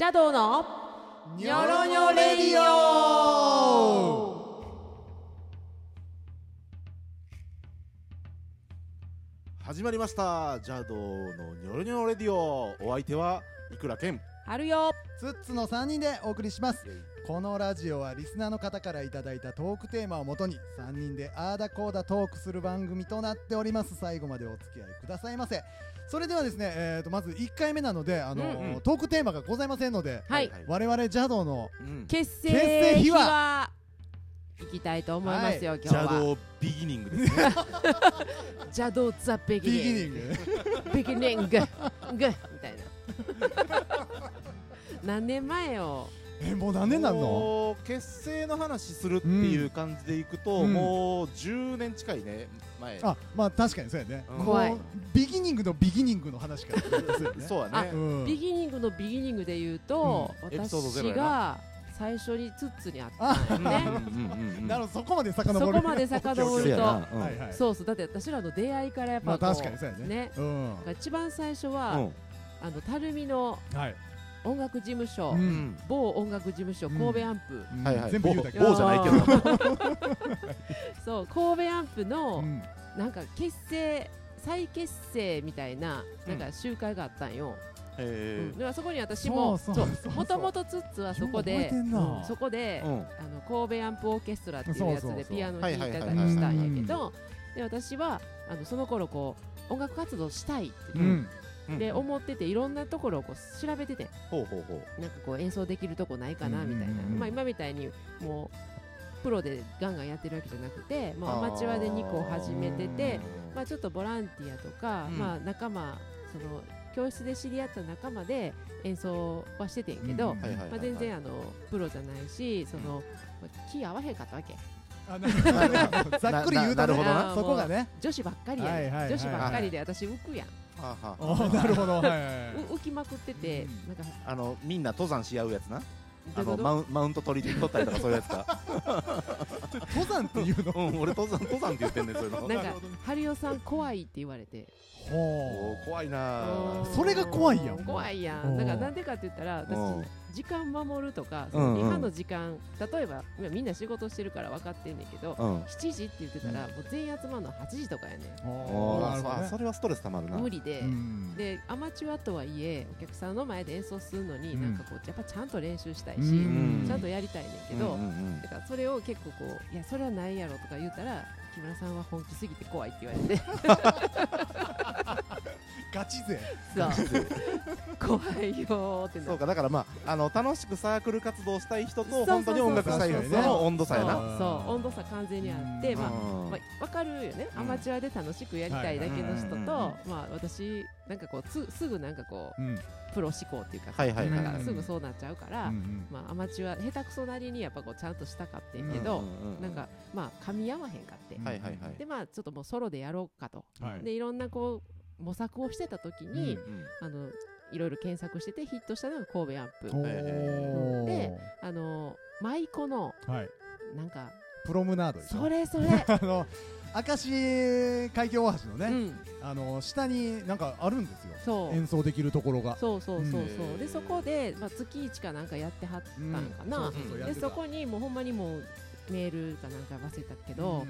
邪道の？ニョロニョレディオ。始まりました。邪道の？ニョロニョロレディオ。お相手はいくらけん。春よ。ツッツの3人でお送りしますこのラジオはリスナーの方からいただいたトークテーマをもとに3人であーだこーだトークする番組となっております。最後までお付き合いくださいませ。それではですね、えー、とまず1回目なので、あのーうんうん。トークテーマがございませんので、はい。我々邪道のうん。結成秘秘話。話いきたいと思いますよ、今日邪は道ビギニングですね。邪道ザ・ビギニング。ニング。ベギニング。グ。みたいな。何年前よえもう何年なんの？結成の話するっていう感じでいくと、うん。もう10年近いね前。あまあ確かにそうやね、うん怖い。もうビギニングのビギニングの話からね。あ そうやね。うん。ビギニングのビギニングで言うと、私が最初にツッツに会ったね。なるほどそこまで遡る。そこまで遡ると。そうやな。うん。はいはい。そうそう。だって私らの出会いからやっまあぱこう、確かにそうやね。ね。うん。一番最初は、うん。あの垂水のはい音楽事務所、某音楽事務所神戸アンプ、某じゃないけど。そう神戸アンプの、うん。なんか結成再結成みたいななんか集会があったんよ、えうん。でそこに私ももともとツッツはそこでそこで、うん。あの神戸アンプオーケストラっていうやつでピアノ弾いたりしたんやけどで私はあのその頃こう音楽活動したいってうんで思ってていろんなところをこう調べてて。ほうほうほう。なんかこう演奏できるとこないかなみたいな、まあ、今みたいにもうプロでガンガンやってるわけじゃなくて、まあ、アマチュアで2個始めてて、まあ、ちょっとボランティアとか、うん。まあ、仲間その教室で知り合った仲間で演奏はしててんけど、全然あのプロじゃないしその、まあ、気合わへんかったわけ。ざっくり言うとね。そこがね。女子ばっかりや女子ばっかりで私浮くやん、はあはあ。なるほど。はい 浮きまくってて、うん。なんかあのみんな登山し合うやつな。あのマウンマウント取り取ったりとかそういうやつか。登山っていうの？うん俺登山登山って言ってんねんそういうの。なんか春代さん怖いって言われて。おほー怖いなそれが怖いやん。怖いやう。んんだからなんでかって言ったら私うん時間守るとかそのリハの時間例えば今みんな仕事してるから分かってんねんけどうん。7時って言ってたらもう全員集まるの8時とかやねん。そあるほどね。それはストレスたまるな。無理で。うん。でアマチュアとはいえお客さんの前で演奏するのにうん。なんかこうやっぱちゃんと練習したいしうん。ちゃんとやりたいねんけどうんうんうん。だからそれを結構こういやそれはないやろとか言ったら木村さんは本気すぎて怖いって言われて ガチ勢。そう。怖いよーってなそうかだからまああの楽しくサークル活動したい人と本当に音楽したい人の温度差やな。そう温度差完全にあってうんまあうん。まあ、分かるよね、うん。アマチュアで楽しくやりたいだけの人と、まあ、私なんかこうつすぐなんかこううん。プロ志向っていうか、はいはいはい。なんかすぐそうなっちゃうから、うんまあ、アマチュア下手くそなりにやっぱこうちゃんとしたかってんけど、うんうんうん。なんかまあ噛み合わへんかって、うんはいはいはい。でまあちょっともうソロでやろうかと、はい。でいろんなこう模索をしてた時に、うんあのいろいろ検索しててヒットしたのが神戸アンプ、であの舞妓のはい。なんかプロムナードそれそれ。あの明石海峡大橋のね、うん。あの下になんかあるんですよ。そう。演奏できるところが。そうそうそうそう、うん。でそこで、まあ、月1かなんかやってはったんかな、そうそうそでそこにもうほんまにもうメールかなんか忘れたけど、うんあの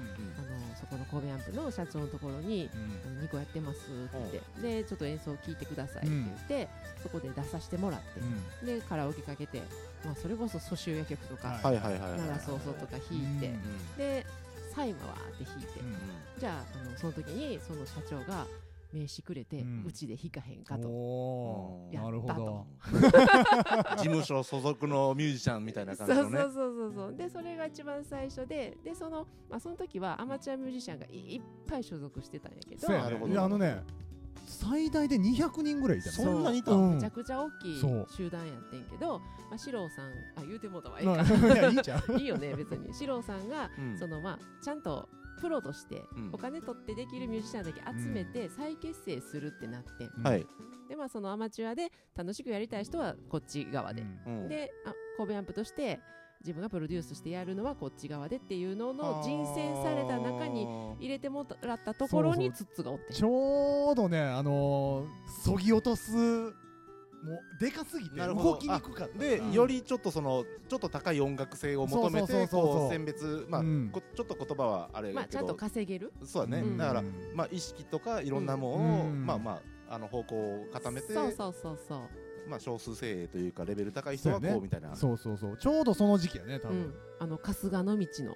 そこの神戸アンプの社長のところに「あの2個やってます」って言って、でちょっと演奏聞いてくださいって言って、そこで出させてもらってう、ん。でカラオケかけて、まあ、それこそ蘇州夜曲とかはい。はいはいはいはい「奈良そうそう」とか弾いて、うんで「サイマは」って弾いて、うん。じゃああのその時にその社長が名刺くれて、ううんちで弾かへんかと。やったと。なるほど。事務所所属のミュージシャンみたいなそ感じのね。うそうそうそうそう。でそれが一番最初ででその,、まあ、その時はアマチュアミュージシャンがいっぱい所属してたんやけど。そうやなるほど。ねいやあのね最大で200人ぐらいいたの。そんなにいたうん。めちゃくちゃ大きい集団やってんけど、まあ、四郎さんあ言うてもうたわ。ええまあかいやいいじゃん。いいよね別に。四郎さんが、うん。そのまあちゃんとプロとしてうん。お金取ってできるミュージシャンだけ集めて再結成するってなって、はい。でまあそのアマチュアで楽しくやりたい人はこっち側で、うん。うん。であ神戸アンプとして自分がプロデュースしてやるのはこっち側でっていうのの人選された中に入れてもらったところにツッツがおってちょうどねあのーそぎ落とすもうでかすぎて動きにくかった。で、うん。よりちょっとそのちょっと高い音楽性を求めてこう選別まあ、うん。こちょっと言葉はあれまあちゃんとだけど、稼げる。そうだね、うん。だからまあ意識とかいろんなものを、うん。まあまああの方向を固めてそうそうそうそうまあ少数精鋭というかレベル高い人はこうみたいな、そうそうそう。ちょうどその時期やね多分。うん、あの春日の道の。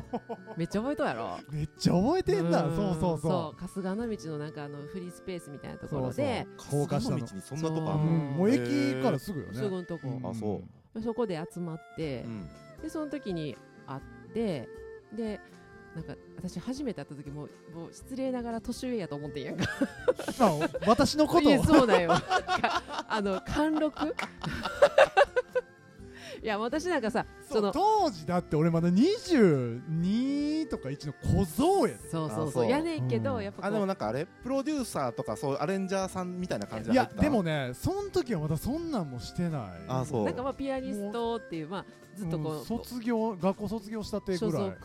めっちゃ覚えとうやろ。めっちゃ覚えてんだん。そうそうそ春日の道のなんかあのフリースペースみたいなところで。高架下の。道にそんなとこあう、るうん、もう駅からすぐよね。すぐのとこ、んあそう。そこで集まって、うん。でその時に会って。でなんか私初めて会った時もうもう失礼ながら年上やと思ってんやんか。まあ私のことそうだよ。かあの貫禄？いや私なんかさその当時だって俺まだ22とか1の小僧やで。そうそうあそう。やねんけど、うん。やっぱあでもなんかあれ？プロデューサーとかそうアレンジャーさんみたいな感じいやでもねその時はまだそんなんもしてない。あそう。なんかまあピアニストっていうまあずっとこう、うん卒業学校卒業したて所ぐらい。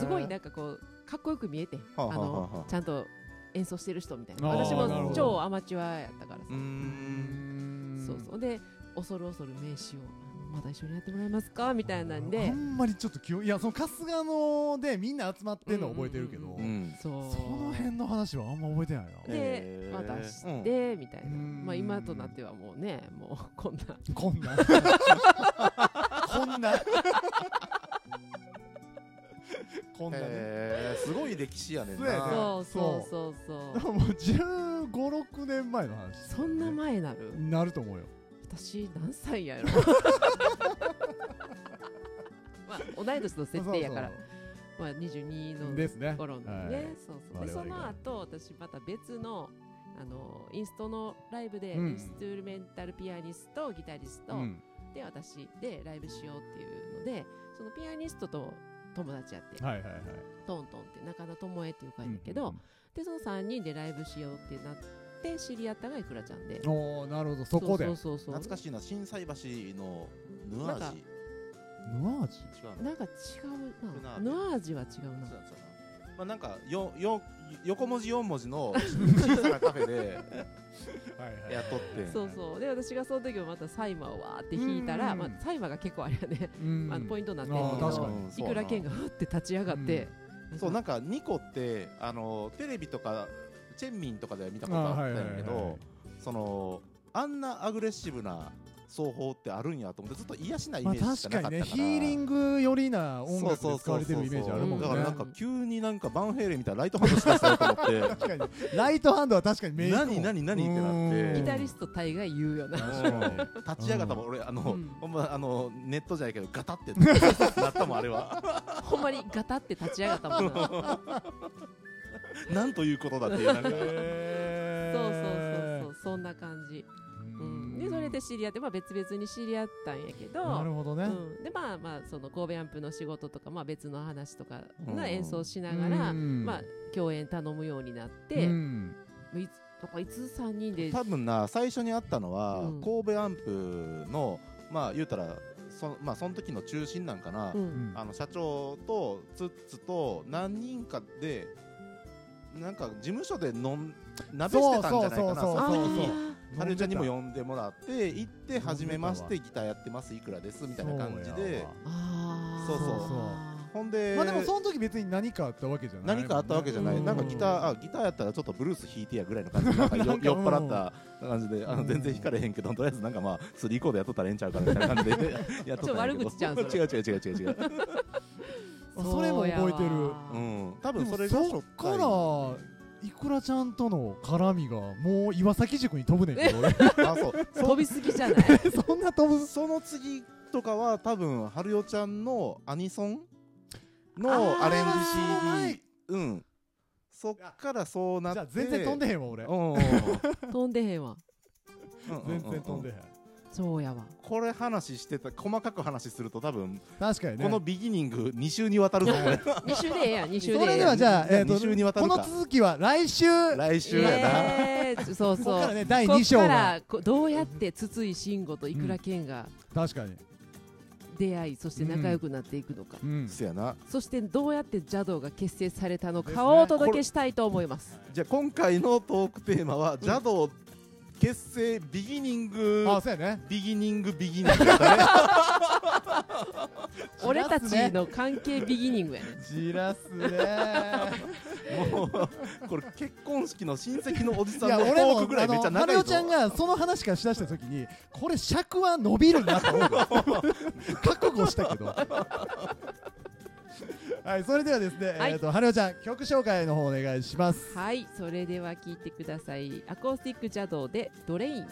すごいなんかこうかっこよく見えてん。あはあはあはあ。のちゃんと演奏してる人みたいな。私も超アマチュアやったからさ。うーん。そうそう。で恐る恐る名刺をまだ一緒にやってもらえますか？みたいなんあでんまりちょっと記憶いやその春日野でみんな集まってんのは覚えてるけど、うん。うん。その辺の話はあんま覚えてないな。でまあ出してみたいな。うん。まあ今となってはもうねもうこんな。こんな。こんな。こんなね。へーすごい歴史やねんそうそうそそううそう。そう。でももう1 5 6年前の話。そんな前なる？なると思うよ私何歳やろ？まあ同い年の設定やから。まあ22のですね。頃のね、はい。そうそう。でその後私また別のあのインストのライブで、うん。インストゥルメンタルピアニストギタリスト、うん。で私でライブしようっていうのでそのピアニストと友達やって、はいはいはい。トントンって中野智恵っていう子やねんけど、でその3人でライブしようってなって知り合ったのがいくらちゃんで。おおなるほど。そこで。そうそうそうそう。懐かしいな心斎橋のヌアージ。ヌアージ？違うのなんか違うな。ヌアージは違うな。そうだそうだまあなんかよよ横文字4文字の 小さなカフェではい雇って。そうそう。で私がその時もまたサイマーをわーって弾いたら、うん。まあ、サイマーが結構あれやね、うん。あのポイントになってるけどいくら剣がふって立ち上がって、そうなんかニコってあのテレビとかチェンミンとかでは見たことあったんやけどそのあんなアグレッシブな奏法ってあるんやと思ってずっと癒しなイまあメージしか確かなかったから、にねヒーリング寄りな音楽そうそうで使われてるイメージあるもんね。だからなんか急になんかバンヘイレンみたいなライトハンドしだしたよと思って。確かに。ライトハンドは確かにメイク何何何ってなって。ギタリスト大概言うよな 立ち上がったもん俺あの、うん。ほんまあのネットじゃないけどガタってなったもんあれは。ほんまにガタって立ち上がったもんな なんということだっていうなんかへそうそうーそうそうそんな感じ、でそれで知り合って、まあ、別々に知り合ったんやけど。なるほどね。うん、でまあまあその神戸アンプの仕事とか、まあ、別の話とかうん。の演奏しながら、うん。まあ、共演頼むようになって、うん。いつなんかいつ3人で多分な最初に会ったのは、うん。神戸アンプのまあ言うたらそ,、まあ、その時の中心なんかな、うん。あの社長とツッツと何人かでなんか事務所で飲ん鍋してたんじゃないかなそうそうそうその時。にあはるちゃんにも呼んでもらって行って初めましてギターやってますいくらですみたいな感じで。あーそうそうあほんで、まあでもその時別に何かあったわけじゃない何かあったわけじゃない、うんなんかギターあギターやったらちょっとブルース弾いてやぐらいの感じで酔っ払った感じであのうん全然弾かれへんけどとりあえずなんかまあスリーコードやっとったらええんちゃうかみたいな感じで。やっとったんやけど。違う 違う違う違う違う。あそれも覚えてる。そうん多分それが初そっ回からいくらちゃんとの絡みがもう岩崎塾に飛ぶねんけど 俺。あそう。飛びすぎじゃない？そんな飛ぶ。その次とかは多分春代ちゃんのアニソンのアレンジ CD うん。そっからそうなって。じゃあ全然飛んでへんわ俺。飛んでへんわ。全然飛んでへんそうやわ。これ話してた細かく話すると多分確かにね。このビギニング2週にわたるぞこれ2週でええやん 2週でそれええやん。ではじゃあ、えー、二週にわたとるか。この続きは来週？来週やな。えーそうここそうからね第こっ2章が。からこどうやって筒井慎吾といくら健が確かに、出会いそして仲良くなっていくのか、うん、そやなそしてどうやって邪道が結成されたのかをお届けしたいと思います。じゃあ今回のトークテーマは邪道結成ビギニング。あそうやね。ビギニングビギニングだね。俺たちの関係ビギニングやね。じらすね。もうこれ結婚式の親戚のおじさんのトークぐらいめっちゃ長いぞ。春代ちゃんがその話からしだした時にこれ尺は伸びるなと思う覚悟したけどはいそれではですね、はい。えっ、と春代ちゃん曲紹介の方お願いします。はいそれでは聞いてください。アコースティック邪道でドレイン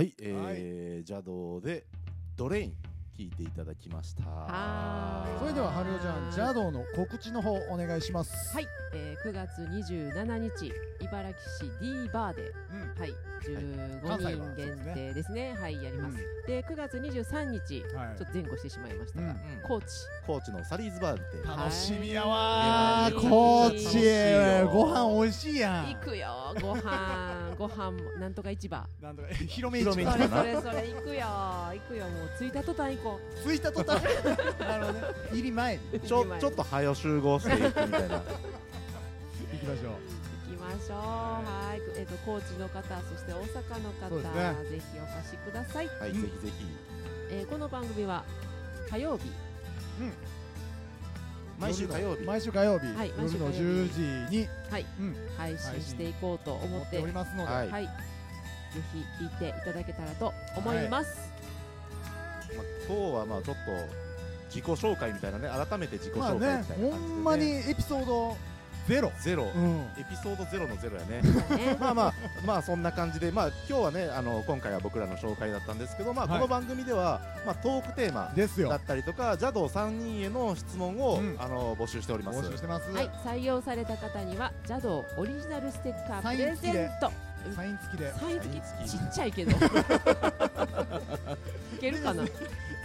はい、えー邪道でドレイン聞いていただきました。はーい。それでは春代ちゃん邪道の告知の方お願いします。はい、えー、9月27日茨城市 D バーで、うんはい、関西は15人限定ですね。は。いやります、うん。で9月23日はい。ちょっと前後してしまいましたが、うん。高知。高知のサリーズバーにて。楽しみやわ。高知ご飯美味しいやん。行くよ。ご飯ご飯もなんとか市場。なんとか広め市場。市場。れそれそれ行くよ。行くよ。もう着いた途端行こ着いた途端？なるほどね。入り前。ちょちょっと早集合していくみたいな。行きましょうしょう。はい。えっ、と高知の方そして大阪の方、ね。ぜひお越しください、はい、うん。ぜひぜひ。えーこの番組は火曜日。毎週火曜日。毎週火曜日、はい毎週夜の火曜10時に。はい。うん。配信していこうと思っ思ってておりますので、はい。はい、ぜひ聞いていただけたらと思います。まあ、今日はまあちょっと自己紹介みたいなね改めて自己まあ紹介ねみたいな感じで、ねほんまにエピソードゼロ。ゼロ、うん。エピソードゼロのゼロやね。ね まあまあまあそんな感じで。まあ今日はねあの今回は僕らの紹介だったんですけどまあはい。この番組では、まあトークテーマですよ。だったりとか邪道3人への質問を、うん。あの募集しております。募集してます、はい、採用された方には邪道オリジナルステッカープレゼント。サイン付きで。サイン付き。サイン付き。ちっちゃいけど。いけるかな？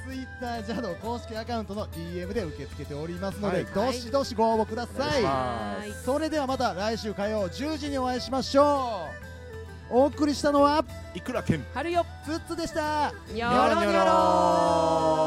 ツイッタージャド公式アカウントの DM で受け付けておりますので、はい。どしどしご応募ください、はいそれではまた来週火曜10時にお会いしましょう。お送りしたのはいくらけん。春よ。ツッツでした。にょろにょろ